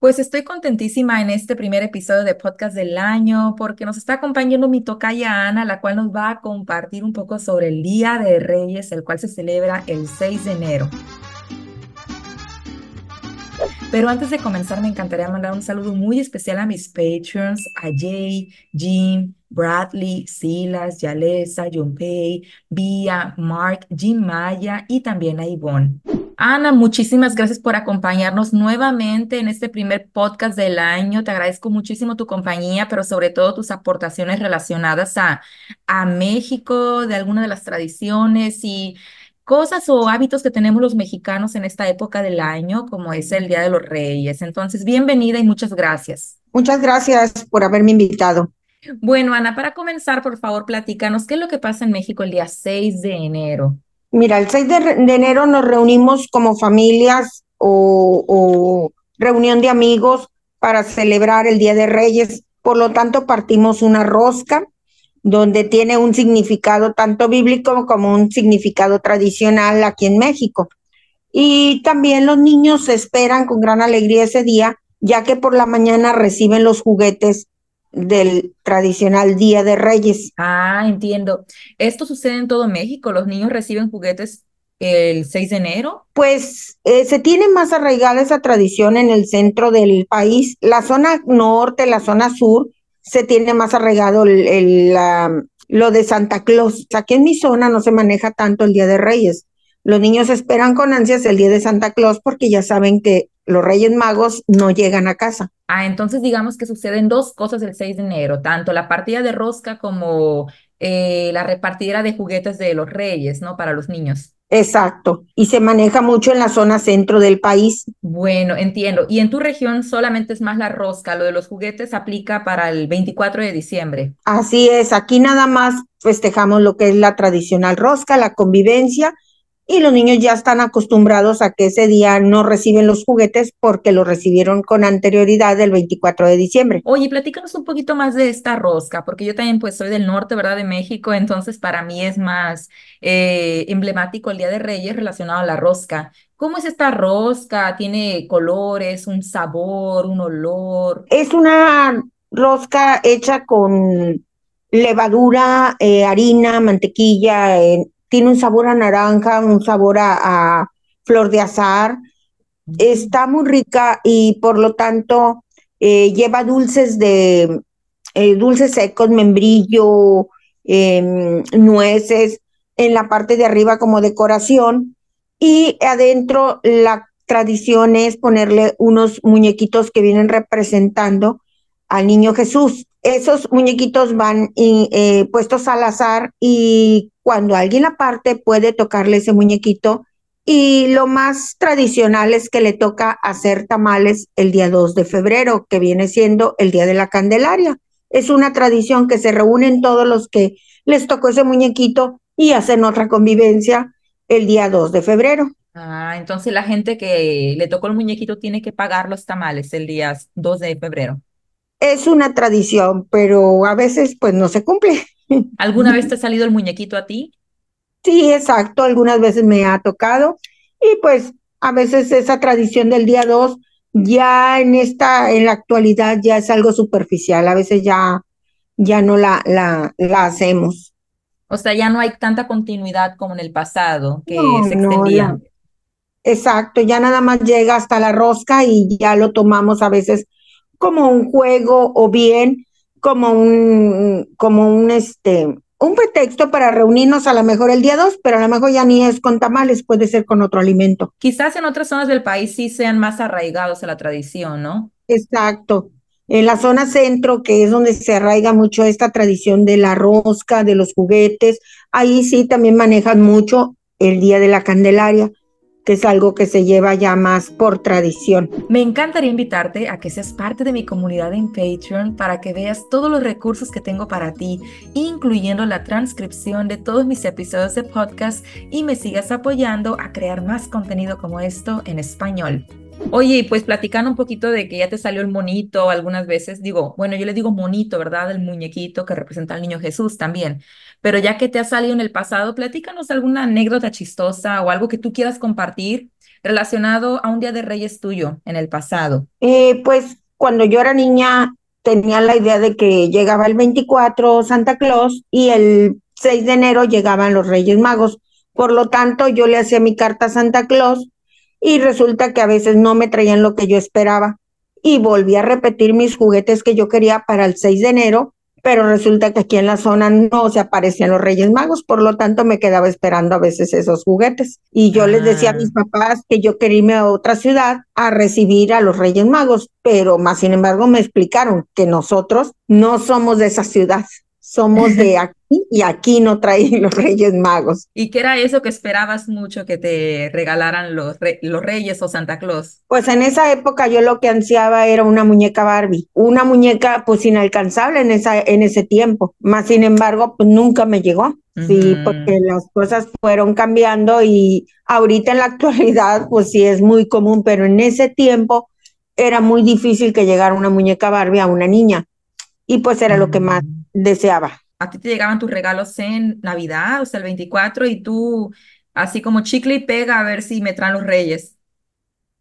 Pues estoy contentísima en este primer episodio de podcast del año porque nos está acompañando mi tocaya Ana, la cual nos va a compartir un poco sobre el Día de Reyes, el cual se celebra el 6 de enero. Pero antes de comenzar, me encantaría mandar un saludo muy especial a mis patrons, a Jay, Jim, Bradley, Silas, Yalesa, Junpei, Bia, Mark, Jim Maya y también a Yvonne. Ana, muchísimas gracias por acompañarnos nuevamente en este primer podcast del año. Te agradezco muchísimo tu compañía, pero sobre todo tus aportaciones relacionadas a, a México, de alguna de las tradiciones y cosas o hábitos que tenemos los mexicanos en esta época del año, como es el Día de los Reyes. Entonces, bienvenida y muchas gracias. Muchas gracias por haberme invitado. Bueno, Ana, para comenzar, por favor, platícanos qué es lo que pasa en México el día 6 de enero. Mira, el 6 de, enero nos reunimos como familias o, reunión de amigos para celebrar el Día de Reyes. Por lo tanto, partimos una rosca donde tiene un significado tanto bíblico como un significado tradicional aquí en México. Y también los niños esperan con gran alegría ese día, ya que por la mañana reciben los juguetes del tradicional Día de Reyes. Ah, entiendo. ¿Esto sucede en todo México? ¿Los niños reciben juguetes el 6 de enero? Pues eh, se tiene más arraigada esa tradición en el centro del país. La zona norte, la zona sur, se tiene más arraigado el, lo de Santa Claus. Aquí en mi zona no se maneja tanto el Día de Reyes. Los niños esperan con ansias el Día de Santa Claus porque ya saben que los Reyes Magos no llegan a casa. Ah, entonces digamos que suceden dos cosas el 6 de enero, tanto la partida de rosca como eh, la repartidera de juguetes de los Reyes, ¿no? Para los niños. Exacto, y se maneja mucho en la zona centro del país. Bueno, entiendo. Y en tu región solamente es más la rosca, lo de los juguetes aplica para el 24 de diciembre. Así es, aquí nada más festejamos lo que es la tradicional rosca, la convivencia y los niños ya están acostumbrados a que ese día no reciben los juguetes porque los recibieron con anterioridad del 24 de diciembre. Oye, platícanos un poquito más de esta rosca, porque yo también pues soy del norte, ¿verdad? De México, entonces para mí es más eh, emblemático el Día de Reyes relacionado a la rosca. ¿Cómo es esta rosca? ¿Tiene colores, un sabor, un olor? Es una rosca hecha con levadura, eh, harina, mantequilla, tiene un sabor a naranja, un sabor a, flor de azar. Está muy rica y por lo tanto eh, lleva dulces de eh, dulces secos, membrillo, em, nueces en la parte de arriba como decoración y adentro la tradición es ponerle unos muñequitos que vienen representando al niño Jesús. Esos muñequitos van eh, puestos al azar y cuando alguien aparte puede tocarle ese muñequito y lo más tradicional es que le toca hacer tamales el día 2 de febrero, que viene siendo el día de la Candelaria. Es una tradición que se reúnen todos los que les tocó ese muñequito y hacen otra convivencia el día 2 de febrero. Ah, entonces la gente que le tocó el muñequito tiene que pagar los tamales el día 2 de febrero. Es una tradición, pero a veces pues no se cumple. ¿Alguna vez te ha salido el muñequito a ti? Sí, exacto, algunas veces me ha tocado y pues a veces esa tradición del día 2 ya en esta, en la actualidad ya es algo superficial, a veces ya, ya no la, la, la hacemos. O sea, ya no hay tanta continuidad como en el pasado, que se extendía. exacto, ya nada más llega hasta la rosca y ya lo tomamos a veces como un juego o bien como un, como un, este, un pretexto para reunirnos a lo mejor el día 2, pero a lo mejor ya ni es con tamales, puede ser con otro alimento. Quizás en otras zonas del país sí sean más arraigados a la tradición, ¿no? Exacto. En la zona centro, que es donde se arraiga mucho esta tradición de la rosca, de los juguetes, ahí sí también manejan mucho el Día de la Candelaria que es algo que se lleva ya más por tradición. Me encantaría invitarte a que seas parte de mi comunidad en Patreon para que veas todos los recursos que tengo para ti, incluyendo la transcripción de todos mis episodios de podcast y me sigas apoyando a crear más contenido como esto en español. Oye, pues platicando un poquito de que ya te salió el monito algunas veces, digo, bueno, yo le digo monito, ¿verdad? El muñequito que representa al niño Jesús también. Pero ya que te ha salido en el pasado, platícanos alguna anécdota chistosa o algo que tú quieras compartir relacionado a un Día de Reyes tuyo en el pasado. Eh, pues cuando yo era niña tenía la idea de que llegaba el 24 Santa Claus y el 6 de enero llegaban los Reyes Magos. Por lo tanto, yo le hacía mi carta a Santa Claus y resulta que a veces no me traían lo que yo esperaba. Y volví a repetir mis juguetes que yo quería para el 6 de enero pero resulta que aquí en la zona no se aparecían los Reyes Magos, por lo tanto me quedaba esperando a veces esos juguetes. Y yo les decía a mis ah. papás que yo quería irme a otra ciudad a recibir a los Reyes Magos, pero más sin embargo me explicaron que nosotros no somos de esa ciudad, somos de aquí y aquí no traen los Reyes Magos. ¿Y qué era eso que esperabas mucho que te regalaran los, los Reyes o Santa Claus? Pues en esa época yo lo que ansiaba era una muñeca Barbie, una muñeca pues inalcanzable en, esa, en ese tiempo, más sin embargo pues nunca me llegó. Sí, porque las cosas fueron cambiando y ahorita en la actualidad pues sí es muy común, pero en ese tiempo era muy difícil que llegara una muñeca Barbie a una niña y pues era lo que más mm. Deseaba a ti te llegaban tus regalos en Navidad, o sea, el 24, y tú así como chicle y pega a ver si me traen los reyes.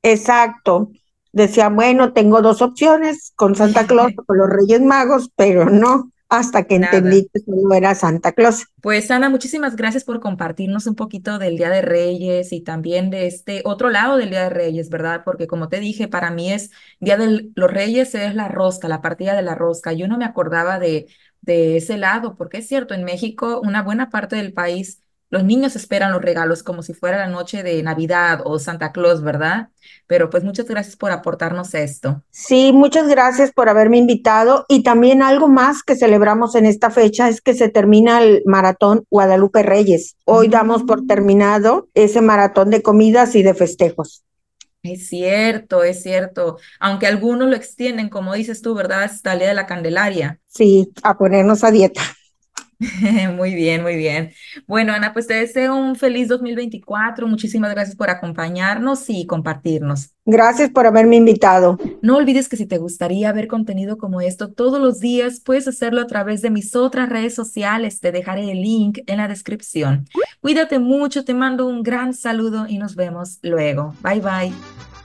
Exacto. Decía, bueno, tengo dos opciones, con Santa Claus o con los Reyes Magos, pero no hasta que entendí que solo era Santa Claus. Pues Ana, muchísimas gracias por compartirnos un poquito del Día de Reyes y también de este otro lado del Día de Reyes, ¿verdad? Porque como te dije, para mí es Día de los Reyes es la rosca, la partida de la rosca. Yo no me acordaba de de ese lado, porque es cierto, en México una buena parte del país los niños esperan los regalos como si fuera la noche de Navidad o Santa Claus, ¿verdad? Pero pues muchas gracias por aportarnos esto. Sí, muchas gracias por haberme invitado y también algo más que celebramos en esta fecha es que se termina el maratón Guadalupe Reyes. Hoy damos por mm. terminado ese maratón de comidas y de festejos. Es cierto, es cierto. Aunque algunos lo extienden, como dices tú, ¿verdad? Hasta de la Candelaria. Sí, a ponernos a dieta. Muy bien, muy bien. Bueno, Ana, pues te deseo un feliz 2024. Muchísimas gracias por acompañarnos y compartirnos. Gracias por haberme invitado. No olvides que si te gustaría ver contenido como esto todos los días, puedes hacerlo a través de mis otras redes sociales. Te dejaré el link en la descripción. Cuídate mucho, te mando un gran saludo y nos vemos luego. Bye bye.